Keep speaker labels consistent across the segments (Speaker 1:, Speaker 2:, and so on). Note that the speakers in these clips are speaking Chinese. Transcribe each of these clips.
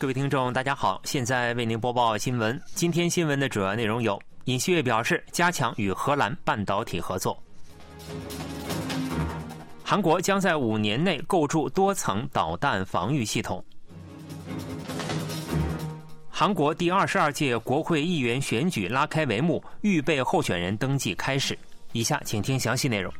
Speaker 1: 各位听众，大家好，现在为您播报新闻。今天新闻的主要内容有：尹锡悦表示加强与荷兰半导体合作；韩国将在五年内构筑多层导弹防御系统；韩国第二十二届国会议员选举拉开帷幕，预备候选人登记开始。以下请听详细内容。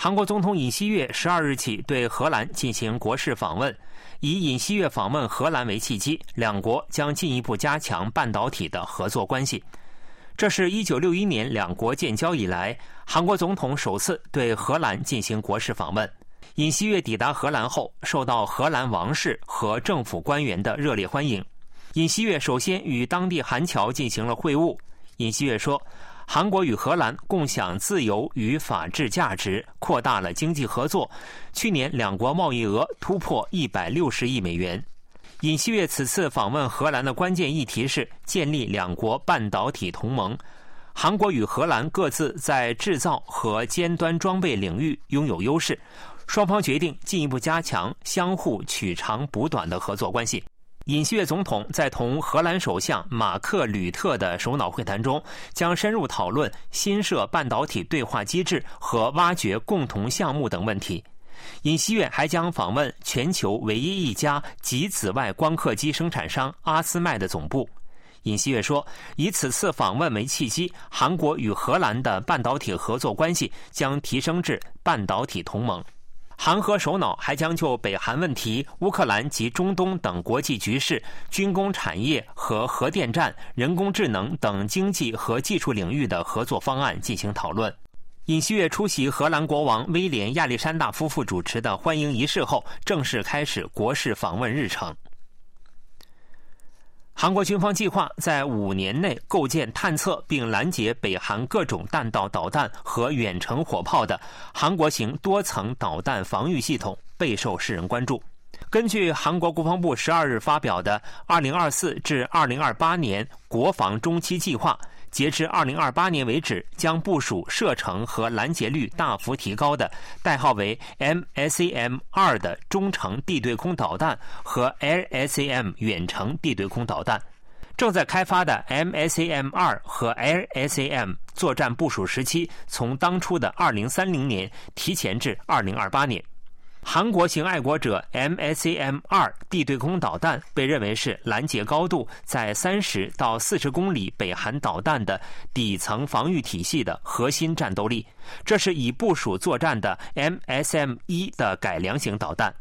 Speaker 1: 韩国总统尹锡悦十二日起对荷兰进行国事访问，以尹锡悦访问荷兰为契机，两国将进一步加强半导体的合作关系。这是一九六一年两国建交以来，韩国总统首次对荷兰进行国事访问。尹锡悦抵达荷兰后，受到荷兰王室和政府官员的热烈欢迎。尹锡悦首先与当地韩侨进行了会晤。尹锡悦说。韩国与荷兰共享自由与法治价值，扩大了经济合作。去年两国贸易额突破一百六十亿美元。尹锡悦此次访问荷兰的关键议题是建立两国半导体同盟。韩国与荷兰各自在制造和尖端装备领域拥有优势，双方决定进一步加强相互取长补短的合作关系。尹锡悦总统在同荷兰首相马克·吕特的首脑会谈中，将深入讨论新设半导体对话机制和挖掘共同项目等问题。尹锡悦还将访问全球唯一一家极紫外光刻机生产商阿斯麦的总部。尹锡悦说，以此次访问为契机，韩国与荷兰的半导体合作关系将提升至半导体同盟。韩核首脑还将就北韩问题、乌克兰及中东等国际局势、军工产业和核电站、人工智能等经济和技术领域的合作方案进行讨论。尹锡悦出席荷兰国王威廉亚历山大夫妇主持的欢迎仪式后，正式开始国事访问日程。韩国军方计划在五年内构建探测并拦截北韩各种弹道导弹和远程火炮的韩国型多层导弹防御系统，备受世人关注。根据韩国国防部十二日发表的二零二四至二零二八年国防中期计划。截至二零二八年为止，将部署射程和拦截率大幅提高的代号为 MSAM 二的中程地对空导弹和 LSAM 远程地对空导弹。正在开发的 MSAM 二和 LSAM 作战部署时期，从当初的二零三零年提前至二零二八年。韩国型爱国者 MSAM 二地对空导弹被认为是拦截高度在三十到四十公里北韩导弹的底层防御体系的核心战斗力。这是已部署作战的 MSM 一的改良型导弹。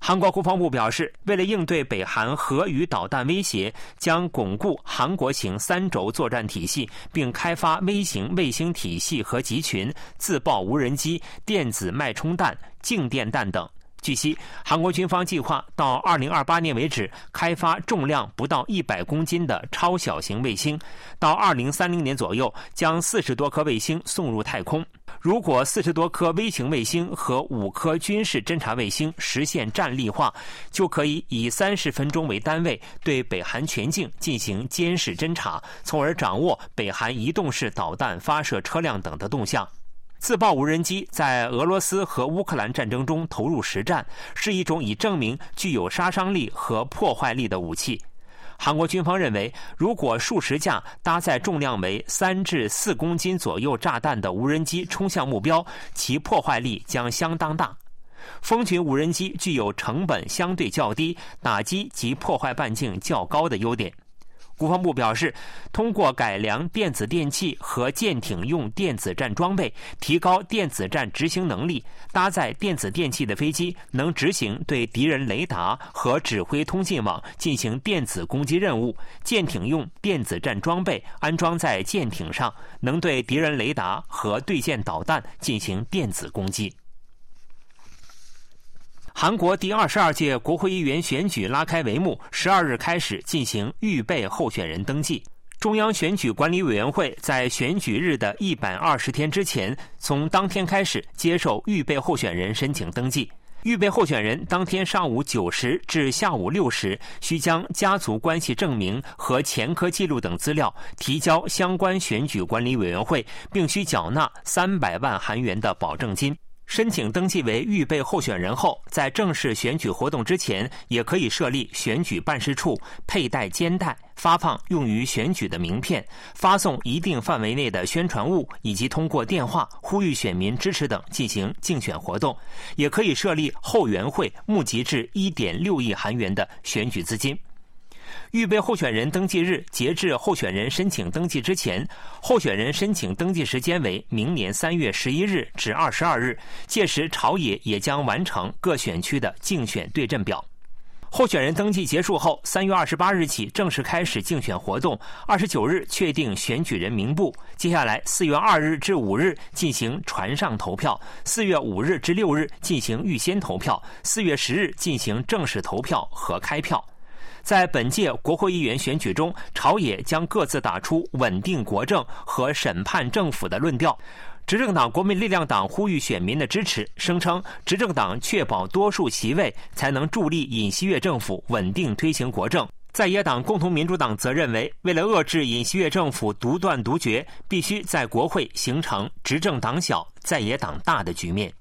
Speaker 1: 韩国国防部表示，为了应对北韩核与导弹威胁，将巩固韩国型三轴作战体系，并开发微型卫星体系和集群、自爆无人机、电子脉冲弹、静电弹等。据悉，韩国军方计划到2028年为止开发重量不到100公斤的超小型卫星，到2030年左右将40多颗卫星送入太空。如果40多颗微型卫星和5颗军事侦察卫星实现战力化，就可以以30分钟为单位对北韩全境进行监视侦察，从而掌握北韩移动式导弹发射车辆等的动向。自爆无人机在俄罗斯和乌克兰战争中投入实战，是一种已证明具有杀伤力和破坏力的武器。韩国军方认为，如果数十架搭载重量为三至四公斤左右炸弹的无人机冲向目标，其破坏力将相当大。蜂群无人机具有成本相对较低、打击及破坏半径较高的优点。国防部表示，通过改良电子电器和舰艇用电子战装备，提高电子战执行能力。搭载电子电器的飞机能执行对敌人雷达和指挥通信网进行电子攻击任务。舰艇用电子战装备安装在舰艇上，能对敌人雷达和对舰导弹进行电子攻击。韩国第二十二届国会议员选举拉开帷幕，十二日开始进行预备候选人登记。中央选举管理委员会在选举日的一百二十天之前，从当天开始接受预备候选人申请登记。预备候选人当天上午九时至下午六时，需将家族关系证明和前科记录等资料提交相关选举管理委员会，并需缴纳三百万韩元的保证金。申请登记为预备候选人后，在正式选举活动之前，也可以设立选举办事处，佩戴肩带，发放用于选举的名片，发送一定范围内的宣传物，以及通过电话呼吁选民支持等进行竞选活动。也可以设立后援会，募集至一点六亿韩元的选举资金。预备候选人登记日截至候选人申请登记之前，候选人申请登记时间为明年三月十一日至二十二日，届时朝野也将完成各选区的竞选对阵表。候选人登记结束后，三月二十八日起正式开始竞选活动，二十九日确定选举人名簿，接下来四月二日至五日进行船上投票，四月五日至六日进行预先投票，四月十日进行正式投票和开票。在本届国会议员选举中，朝野将各自打出稳定国政和审判政府的论调。执政党国民力量党呼吁选民的支持，声称执政党确保多数席位，才能助力尹锡悦政府稳定推行国政。在野党共同民主党则认为，为了遏制尹锡悦政府独断独决，必须在国会形成执政党小、在野党大的局面。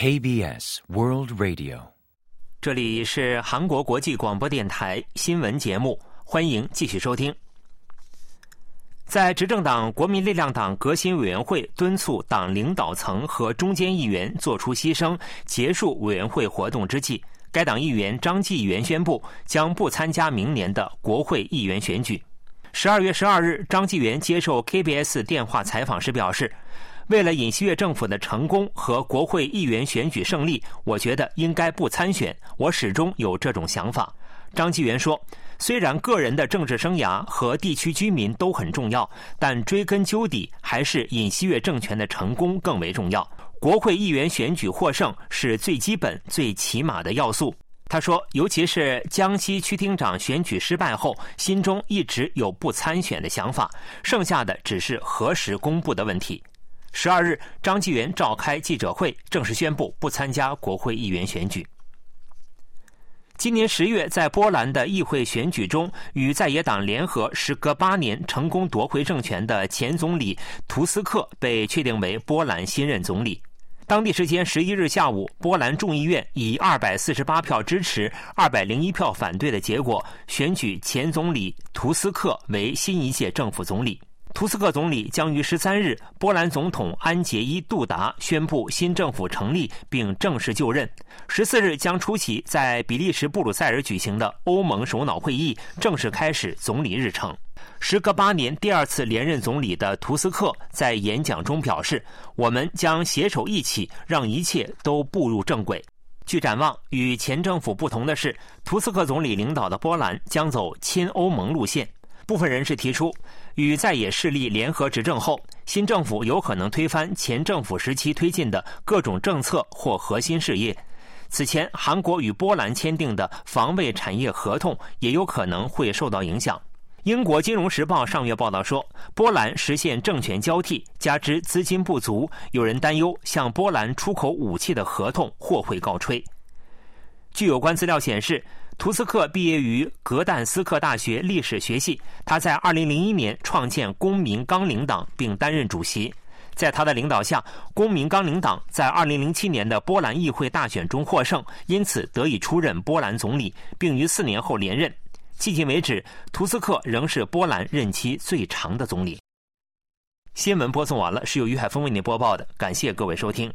Speaker 2: KBS World Radio，
Speaker 1: 这里是韩国国际广播电台新闻节目，欢迎继续收听。在执政党国民力量党革新委员会敦促党领导层和中间议员做出牺牲，结束委员会活动之际，该党议员张继元宣布将不参加明年的国会议员选举。十二月十二日，张继元接受 KBS 电话采访时表示。为了尹锡悦政府的成功和国会议员选举胜利，我觉得应该不参选。我始终有这种想法。张纪元说：“虽然个人的政治生涯和地区居民都很重要，但追根究底，还是尹锡悦政权的成功更为重要。国会议员选举获胜是最基本、最起码的要素。”他说：“尤其是江西区厅长选举失败后，心中一直有不参选的想法，剩下的只是何时公布的问题。”十二日，张纪元召开记者会，正式宣布不参加国会议员选举。今年十月，在波兰的议会选举中，与在野党联合，时隔八年成功夺回政权的前总理图斯克被确定为波兰新任总理。当地时间十一日下午，波兰众议院以二百四十八票支持、二百零一票反对的结果，选举前总理图斯克为新一届政府总理。图斯克总理将于十三日，波兰总统安杰伊杜达宣布新政府成立并正式就任。十四日将出席在比利时布鲁塞尔举行的欧盟首脑会议，正式开始总理日程。时隔八年第二次连任总理的图斯克在演讲中表示：“我们将携手一起，让一切都步入正轨。”据展望，与前政府不同的是，图斯克总理领导的波兰将走亲欧盟路线。部分人士提出，与在野势力联合执政后，新政府有可能推翻前政府时期推进的各种政策或核心事业。此前，韩国与波兰签订的防卫产业合同也有可能会受到影响。英国《金融时报》上月报道说，波兰实现政权交替，加之资金不足，有人担忧向波兰出口武器的合同或会告吹。据有关资料显示。图斯克毕业于格但斯克大学历史学系，他在2001年创建公民纲领党并担任主席。在他的领导下，公民纲领党在2007年的波兰议会大选中获胜，因此得以出任波兰总理，并于四年后连任。迄今为止，图斯克仍是波兰任期最长的总理。新闻播送完了，是由于海峰为您播报的，感谢各位收听。